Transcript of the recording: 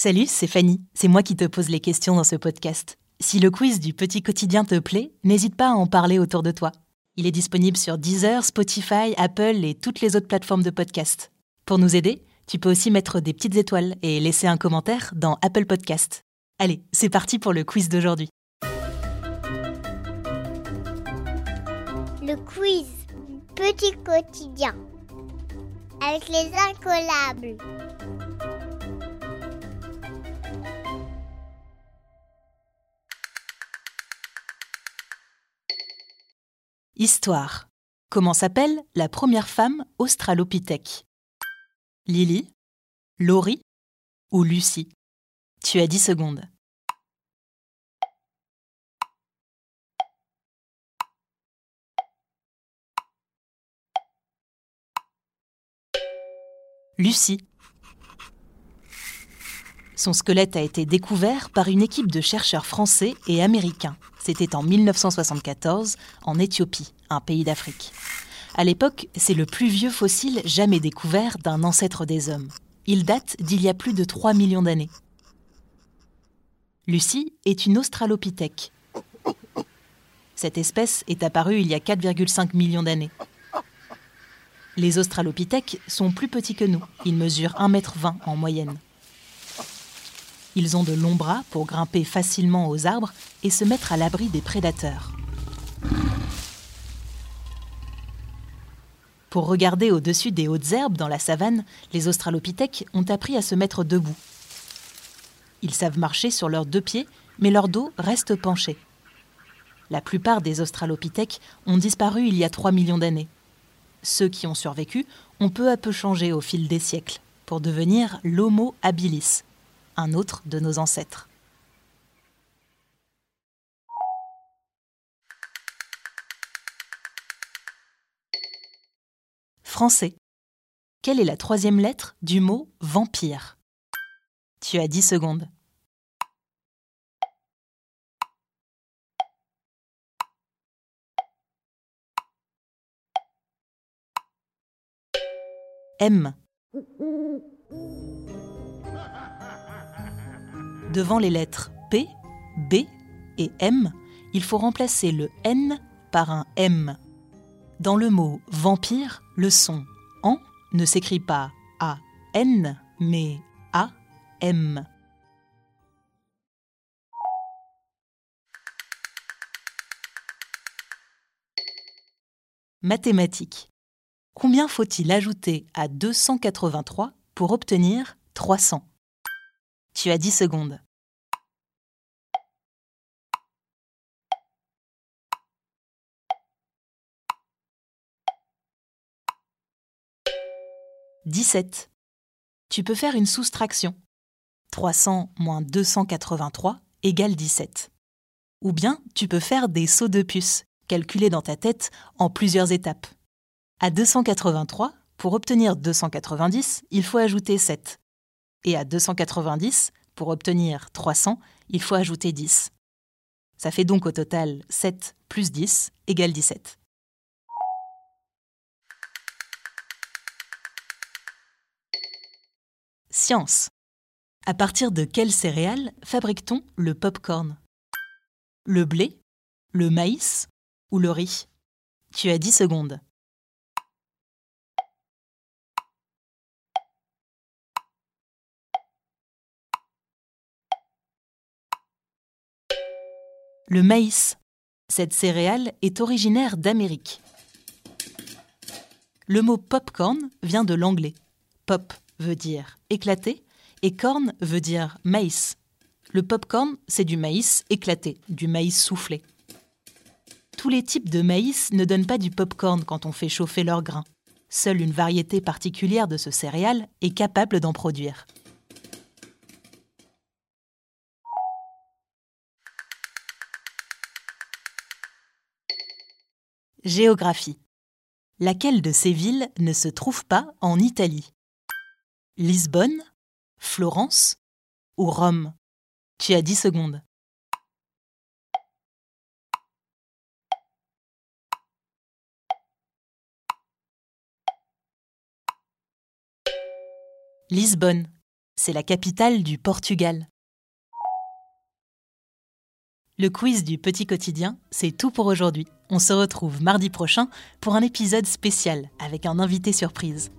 Salut, c'est Fanny. C'est moi qui te pose les questions dans ce podcast. Si le quiz du petit quotidien te plaît, n'hésite pas à en parler autour de toi. Il est disponible sur Deezer, Spotify, Apple et toutes les autres plateformes de podcast. Pour nous aider, tu peux aussi mettre des petites étoiles et laisser un commentaire dans Apple Podcast. Allez, c'est parti pour le quiz d'aujourd'hui. Le quiz Petit quotidien avec les incollables. Histoire. Comment s'appelle la première femme australopithèque? Lily Laurie ou Lucie Tu as 10 secondes. Lucie. Son squelette a été découvert par une équipe de chercheurs français et américains. C'était en 1974 en Éthiopie, un pays d'Afrique. À l'époque, c'est le plus vieux fossile jamais découvert d'un ancêtre des hommes. Il date d'il y a plus de 3 millions d'années. Lucie est une australopithèque. Cette espèce est apparue il y a 4,5 millions d'années. Les australopithèques sont plus petits que nous. Ils mesurent 1,20 m en moyenne. Ils ont de longs bras pour grimper facilement aux arbres et se mettre à l'abri des prédateurs. Pour regarder au-dessus des hautes herbes dans la savane, les australopithèques ont appris à se mettre debout. Ils savent marcher sur leurs deux pieds, mais leur dos reste penché. La plupart des australopithèques ont disparu il y a 3 millions d'années. Ceux qui ont survécu ont peu à peu changé au fil des siècles pour devenir l'Homo habilis, un autre de nos ancêtres. Français. Quelle est la troisième lettre du mot vampire Tu as 10 secondes. M. Devant les lettres P, B et M, il faut remplacer le N par un M. Dans le mot vampire, le son en ne s'écrit pas A-N, mais A-M. Mathématiques. Combien faut-il ajouter à 283 pour obtenir 300 Tu as 10 secondes. « 17. Tu peux faire une soustraction. 300 moins 283 égale 17. Ou bien tu peux faire des sauts de puce, calculés dans ta tête en plusieurs étapes. À 283, pour obtenir 290, il faut ajouter 7. Et à 290, pour obtenir 300, il faut ajouter 10. Ça fait donc au total 7 plus 10 égale 17. Science. À partir de quelles céréales fabrique-t-on le pop-corn? Le blé Le maïs Ou le riz? Tu as 10 secondes. Le maïs. Cette céréale est originaire d'Amérique. Le mot popcorn vient de l'anglais. Pop veut dire éclaté et corn veut dire maïs. Le popcorn, c'est du maïs éclaté, du maïs soufflé. Tous les types de maïs ne donnent pas du popcorn quand on fait chauffer leur grain. Seule une variété particulière de ce céréale est capable d'en produire. Géographie. Laquelle de ces villes ne se trouve pas en Italie? Lisbonne Florence ou Rome? Tu as 10 secondes. Lisbonne. c'est la capitale du Portugal. Le quiz du petit quotidien, c'est tout pour aujourd'hui. On se retrouve mardi prochain pour un épisode spécial avec un invité surprise.